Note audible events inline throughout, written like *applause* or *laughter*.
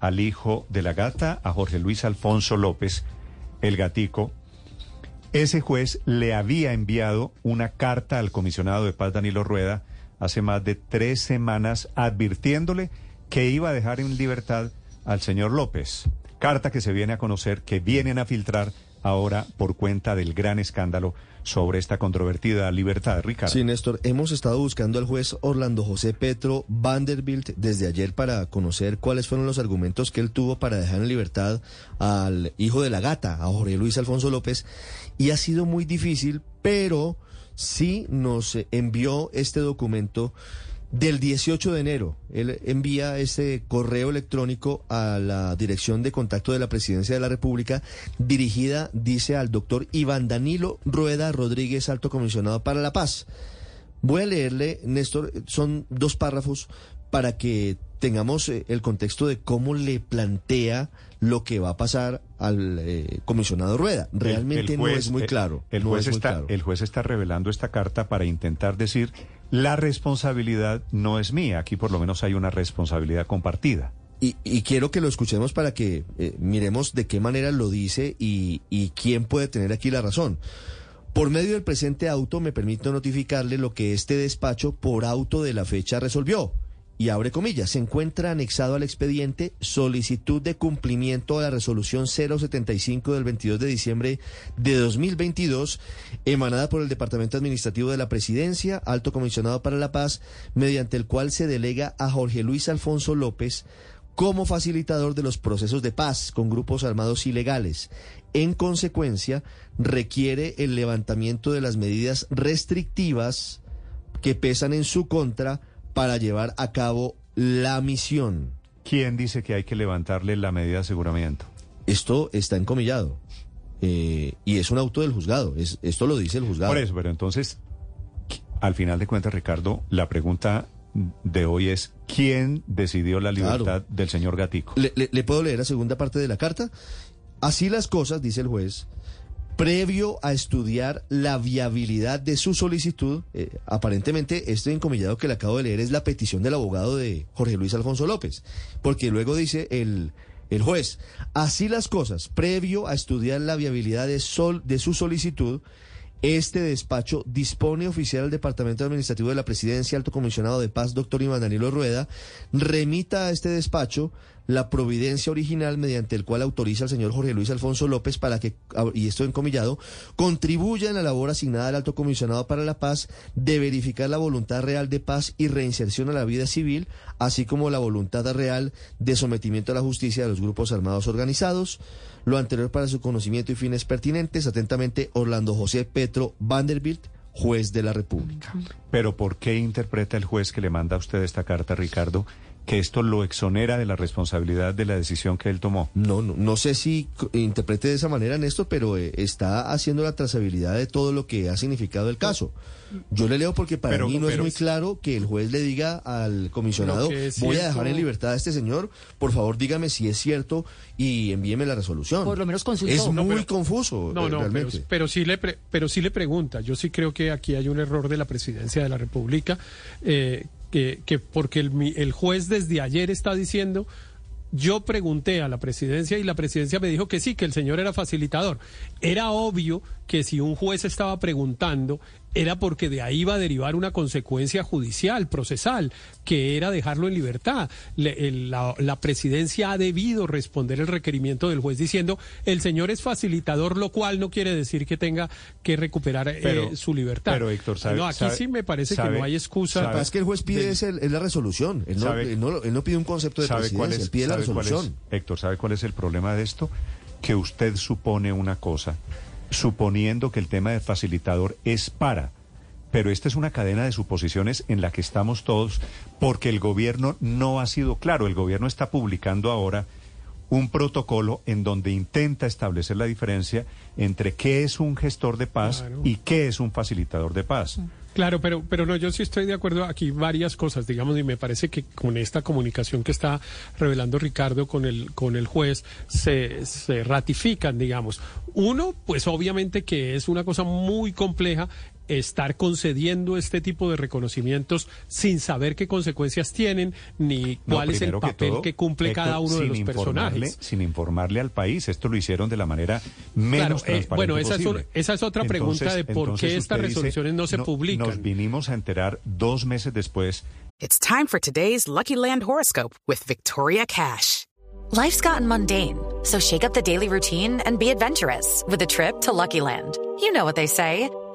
al hijo de la gata, a Jorge Luis Alfonso López, el gatico. Ese juez le había enviado una carta al comisionado de paz Danilo Rueda hace más de tres semanas advirtiéndole que iba a dejar en libertad al señor López. Carta que se viene a conocer, que vienen a filtrar ahora por cuenta del gran escándalo sobre esta controvertida libertad, Ricardo. Sí, Néstor, hemos estado buscando al juez Orlando José Petro Vanderbilt desde ayer para conocer cuáles fueron los argumentos que él tuvo para dejar en libertad al hijo de la gata, a Jorge Luis Alfonso López, y ha sido muy difícil, pero sí nos envió este documento del 18 de enero. Él envía ese correo electrónico a la dirección de contacto de la Presidencia de la República, dirigida, dice, al doctor Iván Danilo Rueda Rodríguez, alto comisionado para la paz. Voy a leerle, Néstor, son dos párrafos para que tengamos eh, el contexto de cómo le plantea lo que va a pasar al eh, comisionado Rueda. Realmente no es muy claro. El, juez está, el juez está revelando esta carta para intentar decir la responsabilidad no es mía. Aquí por lo menos hay una responsabilidad compartida. Y, quiero que lo escuchemos para que eh, miremos de qué manera lo dice y, y quién puede tener aquí la razón. Por medio del presente auto me permito notificarle lo que este despacho por auto de la fecha resolvió y abre comillas, se encuentra anexado al expediente solicitud de cumplimiento a la resolución 075 del 22 de diciembre de 2022, emanada por el Departamento Administrativo de la Presidencia, Alto Comisionado para la Paz, mediante el cual se delega a Jorge Luis Alfonso López como facilitador de los procesos de paz con grupos armados ilegales. En consecuencia, requiere el levantamiento de las medidas restrictivas que pesan en su contra para llevar a cabo la misión. ¿Quién dice que hay que levantarle la medida de aseguramiento? Esto está encomillado. Eh, y es un auto del juzgado. Es, esto lo dice el juzgado. Por eso, pero entonces, al final de cuentas, Ricardo, la pregunta de hoy es ¿quién decidió la libertad del señor Gatico? le, puedo leer la segunda parte de la carta? Así las cosas, dice el juez, previo a estudiar la viabilidad de su solicitud, eh, aparentemente este encomillado que le acabo de leer es la petición del abogado de Jorge Luis Alfonso López, porque luego dice el, el juez, así las cosas, previo a estudiar la viabilidad de, sol, de su solicitud, este despacho dispone oficial al Departamento Administrativo de la Presidencia, Alto Comisionado de Paz, doctor Iván Danilo Rueda, remita a este despacho la providencia original mediante el cual autoriza al señor Jorge Luis Alfonso López para que, y esto encomillado, contribuya en la labor asignada al Alto Comisionado para la Paz de verificar la voluntad real de paz y reinserción a la vida civil, así como la voluntad real de sometimiento a la justicia de los grupos armados organizados. Lo anterior para su conocimiento y fines pertinentes. Atentamente, Orlando José Petro Vanderbilt, juez de la República. Pero ¿por qué interpreta el juez que le manda a usted esta carta, Ricardo, que esto lo exonera de la responsabilidad de la decisión que él tomó. No, no, no sé si interprete de esa manera, Néstor, pero eh, está haciendo la trazabilidad de todo lo que ha significado el caso. Yo le leo porque para mí no es muy claro que el juez le diga al comisionado, voy a dejar en libertad a este señor, por favor dígame si es cierto y envíeme la resolución. Por lo menos consultó. Es muy confuso. No, no, pero, sí le pero sí le pregunta. Yo sí creo que aquí hay un error de la presidencia de la República. Eh, que, porque el, el juez desde ayer está diciendo yo pregunté a la presidencia y la presidencia me dijo que sí, que el señor era facilitador. Era obvio que si un juez estaba preguntando era porque de ahí iba a derivar una consecuencia judicial, procesal, que era dejarlo en libertad. la, presidencia ha debido responder el requerimiento del juez diciendo el señor es facilitador, lo cual no quiere decir que tenga que recuperar eh, su libertad. Pero Héctor, no, aquí sí me parece que no hay excusa. es que el juez pide es, la resolución. Él no, pide un concepto de presidencia, él pide la resolución. Héctor, ¿sabe cuál es el problema de esto? Que usted supone una cosa suponiendo que el tema de facilitador es para pero esta es una cadena de suposiciones en la que estamos todos porque el gobierno no ha sido claro. El gobierno está publicando ahora un protocolo en donde intenta establecer la diferencia entre qué es un gestor de paz Claro. y qué es un facilitador de paz. Claro, pero, pero no, yo sí estoy de acuerdo aquí varias cosas, digamos, y me parece que con esta comunicación que está revelando Ricardo con el, con el juez se, se ratifican, digamos. Uno, pues obviamente que es una cosa muy compleja estar concediendo este tipo de reconocimientos sin saber qué consecuencias tienen ni No, cuál es el primero que papel todo, que cumple Héctor, cada uno de los personajes. Sin informarle al país. Esto lo hicieron de la manera Claro, menos eh, transparente bueno, esa es, posible. un- esa es otra pregunta de por qué estas usted dice, resoluciones no se "No- publican. Nos vinimos a enterar dos meses después It's time for today's Lucky Land horoscope with Victoria Cash. Life's gotten mundane, so shake up the daily routine and be adventurous with a trip to Lucky Land. You know what they say.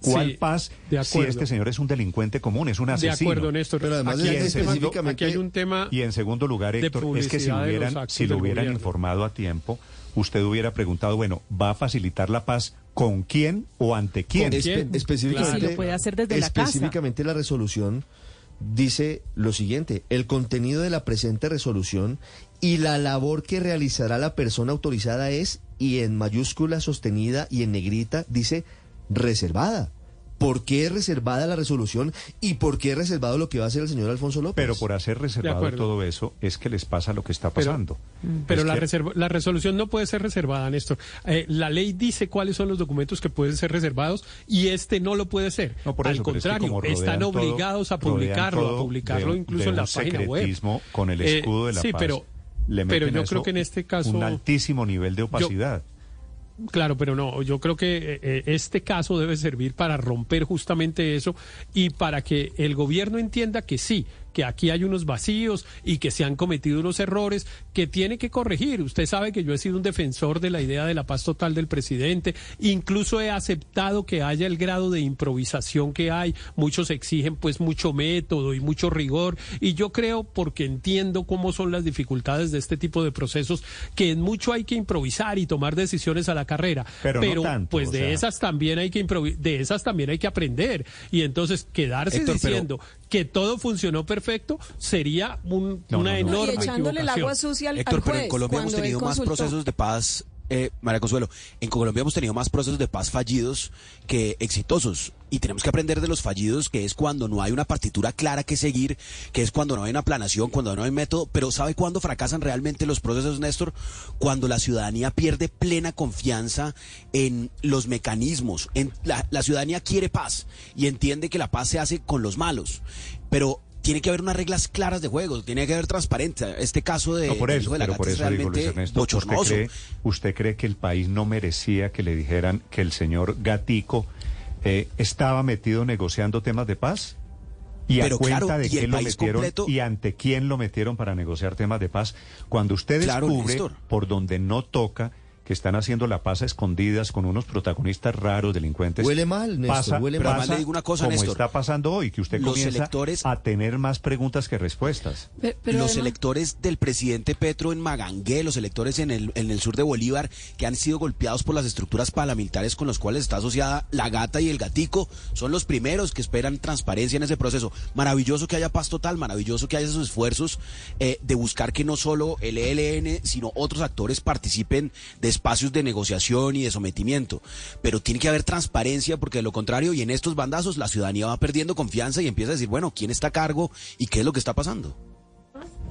cuál Sí, paz de si este señor es un delincuente común, es un De asesino. acuerdo, Néstor. Pero además aquí, de hay específicamente- aquí hay un tema... Y en segundo lugar, de Héctor, es que si, de hubieran, lo hubieran gobierno. informado a tiempo, usted hubiera preguntado, bueno, ¿va a facilitar la paz con quién o ante quién? ¿Con Espe- quién? específicamente, si lo puede hacer desde la casa. específicamente la resolución dice lo siguiente, el contenido de la presente resolución y la labor que realizará la persona autorizada es, y en mayúscula sostenida y en negrita, dice reservada. ¿Por qué es reservada la resolución y por qué es reservado lo que va a hacer el señor Alfonso López? Pero por hacer reservado todo eso, es que les pasa lo que está Pero- pasando. Pero Es la, que- reserva- la resolución no puede ser reservada, Néstor. Eh, la ley dice cuáles son los documentos que pueden ser reservados y este no lo puede ser. No, por Al eso, pero es que contrario, están todo- obligados a publicarlo, a publicarlo de- incluso de en la página web. con el Eh, escudo de la sí, paz. pero, le pero yo creo que en este caso... un altísimo nivel de opacidad. Claro, pero no, yo creo que eh, eh, este caso debe servir para romper justamente eso y para que el gobierno entienda que sí, que aquí hay unos vacíos y que se han cometido unos errores que tiene que corregir. Usted sabe que yo he sido un defensor de la idea de la paz total del presidente, incluso he aceptado que haya el grado de improvisación que hay. Muchos exigen pues mucho método y mucho rigor y yo creo porque entiendo cómo son las dificultades de este tipo de procesos que en mucho hay que improvisar y tomar decisiones a la carrera, Pero no tanto, pues de sea. esas también hay que de esas también hay que aprender y entonces quedarse Héctor, pero- diciendo que todo funcionó perfecto sería un- No, una no, no. enorme y echándole el equivocación. agua sucia al, al Héctor, juez. pero en Colombia hemos tenido más procesos de paz, eh, María Consuelo, en Colombia hemos tenido más procesos de paz fallidos que exitosos. Y tenemos que aprender de los fallidos, que es cuando no hay una partitura clara que seguir, que es cuando no hay una planación, cuando no hay método. Pero ¿sabe cuándo fracasan realmente los procesos, Néstor? Cuando la ciudadanía pierde plena confianza en los mecanismos. En la, la ciudadanía quiere paz y entiende que la paz se hace con los malos. Pero tiene que haber unas reglas claras de juego, tiene que haber transparencia. Este caso de, No, por eso, de la pero por es eso digo, Luis Ernesto, ¿usted cree, ¿usted cree que el país no merecía que le dijeran que el señor Gatico eh, estaba metido negociando temas de paz? ¿Y Pero a cuenta claro, de y quién lo metieron completo- y ante quién lo metieron para negociar temas de paz? Cuando usted descubre por donde no toca que están haciendo la paz a escondidas con unos protagonistas raros, delincuentes. Huele mal, Néstor, pasa, huele mal. Pasa le digo una cosa, como Néstor. está pasando hoy, que usted Los comienza electores- a tener más preguntas que respuestas. Pero los además- electores del presidente Petro en Magangué, los electores en el, en el sur de Bolívar, que han sido golpeados por las estructuras paramilitares con los cuales está asociada la gata y el gatico, son los primeros que esperan transparencia en ese proceso. Maravilloso que haya paz total, maravilloso que haya esos esfuerzos eh, de buscar que no solo el ELN, sino otros actores participen de espacios de negociación y de sometimiento. Pero tiene que haber transparencia porque de lo contrario, y en estos bandazos, la ciudadanía va perdiendo confianza y empieza a decir, bueno, ¿quién está a cargo y qué es lo que está pasando?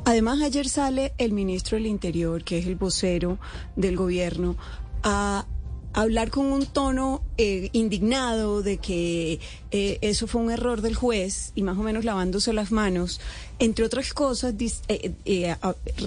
Además, ayer sale el ministro del Interior, que es el vocero del gobierno, a hablar con un tono eh, indignado de que eh, eso fue un error del juez y más o menos lavándose las manos, entre otras cosas, dis- eh, eh,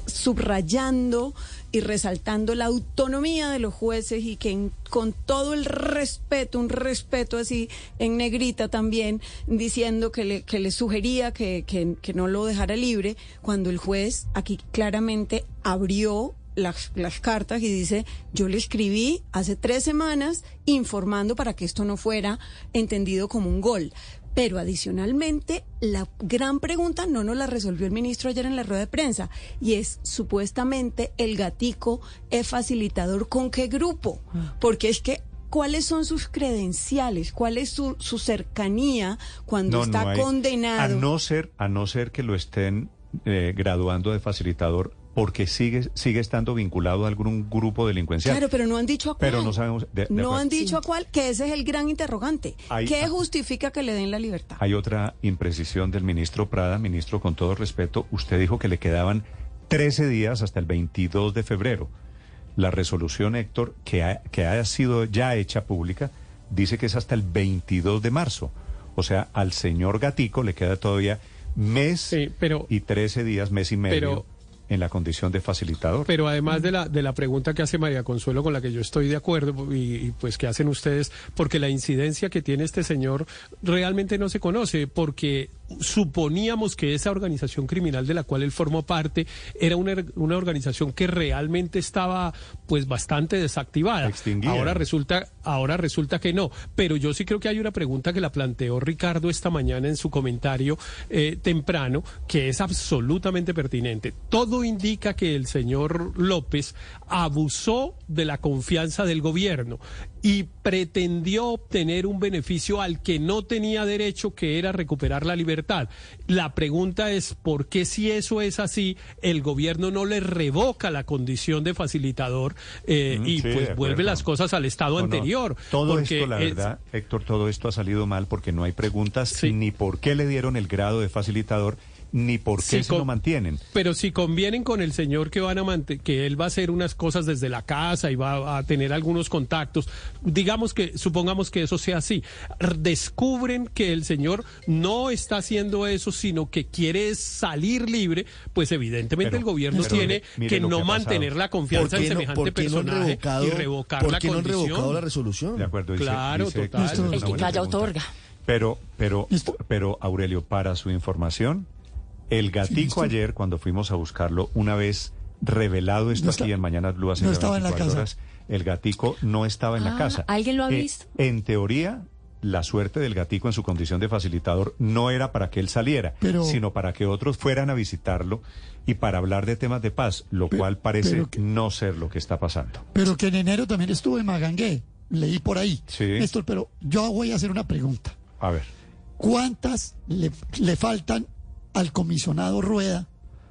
subrayando y resaltando la autonomía de los jueces y que en- con todo el respeto, un respeto así en negrita también, diciendo que le, que le sugería que, que- que no lo dejara libre, cuando el juez aquí claramente abrió las, las cartas y dice, yo le escribí hace tres semanas informando para que esto no fuera entendido como un gol. Pero adicionalmente, la gran pregunta no nos la resolvió el ministro ayer en la rueda de prensa y es supuestamente el gatico es facilitador con qué grupo, porque es que ¿cuáles son sus credenciales? ¿Cuál es su, su cercanía cuando está hay- condenado? A no ser, a no ser que lo estén eh, graduando de facilitador porque sigue, sigue estando vinculado a algún grupo delincuencial. Claro, pero no han dicho a cuál. Pero no sabemos. de- de no acuerdo. han dicho a cuál, que ese es el gran interrogante. Hay- ¿Qué justifica que le den la libertad? Hay otra imprecisión del ministro Prada. Ministro, con todo respeto, usted dijo que le quedaban 13 días hasta el 22 de febrero. La resolución, Héctor, que ha, que ha sido ya hecha pública, dice que es hasta el 22 de marzo. O sea, al señor Gatico le queda todavía mes Sí, pero- y 13 días, mes y medio, pero- en la condición de facilitador. Pero además de la, de la pregunta que hace María Consuelo, con la que yo estoy de acuerdo, y, y, pues que hacen ustedes, porque la incidencia que tiene este señor realmente no se conoce, porque suponíamos que esa organización criminal de la cual él formó parte era una, una organización que realmente estaba pues bastante desactivada. Extinguida. Ahora resulta, ahora resulta que no. Pero yo sí creo que hay una pregunta que la planteó Ricardo esta mañana en su comentario eh, temprano, que es absolutamente pertinente. Todo indica que el señor López abusó de la confianza del gobierno y pretendió obtener un beneficio al que no tenía derecho, que era recuperar la libertad. La pregunta es, ¿por qué si eso es así, el gobierno no le revoca la condición de facilitador eh, Mm, y sí, pues vuelve las cosas al estado No, no. anterior? Todo esto, la es- verdad, Héctor, todo esto ha salido mal porque no hay preguntas Sí. ni por qué le dieron el grado de facilitador, ni por qué Sí, se lo mantienen. Pero si convienen con el señor que van a mante- que él va a hacer unas cosas desde la casa y va a tener algunos contactos, digamos que supongamos que eso sea así, descubren que el señor no está haciendo eso, sino que quiere salir libre, pues evidentemente Pero- el gobierno pero tiene mire- mire que no que mantener la confianza en no, semejante no personaje revocado, y revocar por la qué no condición. revocado la resolución? De acuerdo, dice- Claro, dice total. El que calla pregunta. otorga. Pero, pero, pero, Aurelio, para su información, el gatico ayer, cuando fuimos a buscarlo, una vez revelado esto No aquí está- en Mañana Blue hace no estaba en la 24 casa. horas, el gatico no estaba en la Ah, casa. ¿alguien lo ha Eh, visto? En teoría, la suerte del gatico en su condición de facilitador no era para que él saliera, Pero- sino para que otros fueran a visitarlo y para hablar de temas de paz, lo cual parece que- no ser lo que está pasando. Pero que en enero también estuvo en Magangué. Leí por ahí. Sí. Néstor, pero yo voy a hacer una pregunta. A ver. ¿Cuántas le, le faltan al comisionado Rueda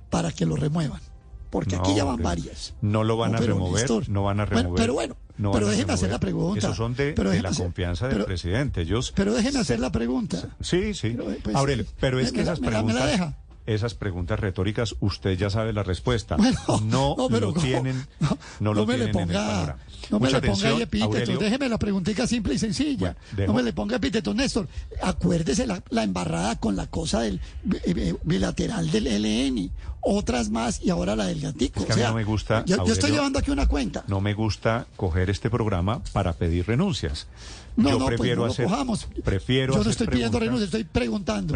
para que lo remuevan? Porque aquí ya van hombre. varias. No lo van No, a remover, Néstor, no van a bueno, remover. pero bueno, no pero déjeme hacer la pregunta. Esos son de, Pero de la hacer- confianza del pero- presidente. Ellos Pero déjeme se- hacer la pregunta. Sí, sí. Pero, pues, Aurelio, pero es me- que esas me la- me la preguntas, deja. Esas preguntas retóricas, usted ya sabe la respuesta. Bueno, no, *laughs* no, pero lo tienen, no, No, lo me le tienen en el ponga, panorama. no me Mucha le ponga epítetos, déjeme la preguntita simple y sencilla. Bueno, no me le ponga epítetos, Néstor. Acuérdese la, la embarrada con la cosa del eh, eh, bilateral del LN, otras más y ahora la del gatico. Es que a O mí sea, no me gusta, Yo, yo estoy llevando aquí una cuenta. No me gusta coger este programa para pedir renuncias. No, Yo no, pues prefiero no lo hacer, cojamos. prefiero Yo no hacer estoy pidiendo preguntas. renuncia, estoy preguntando.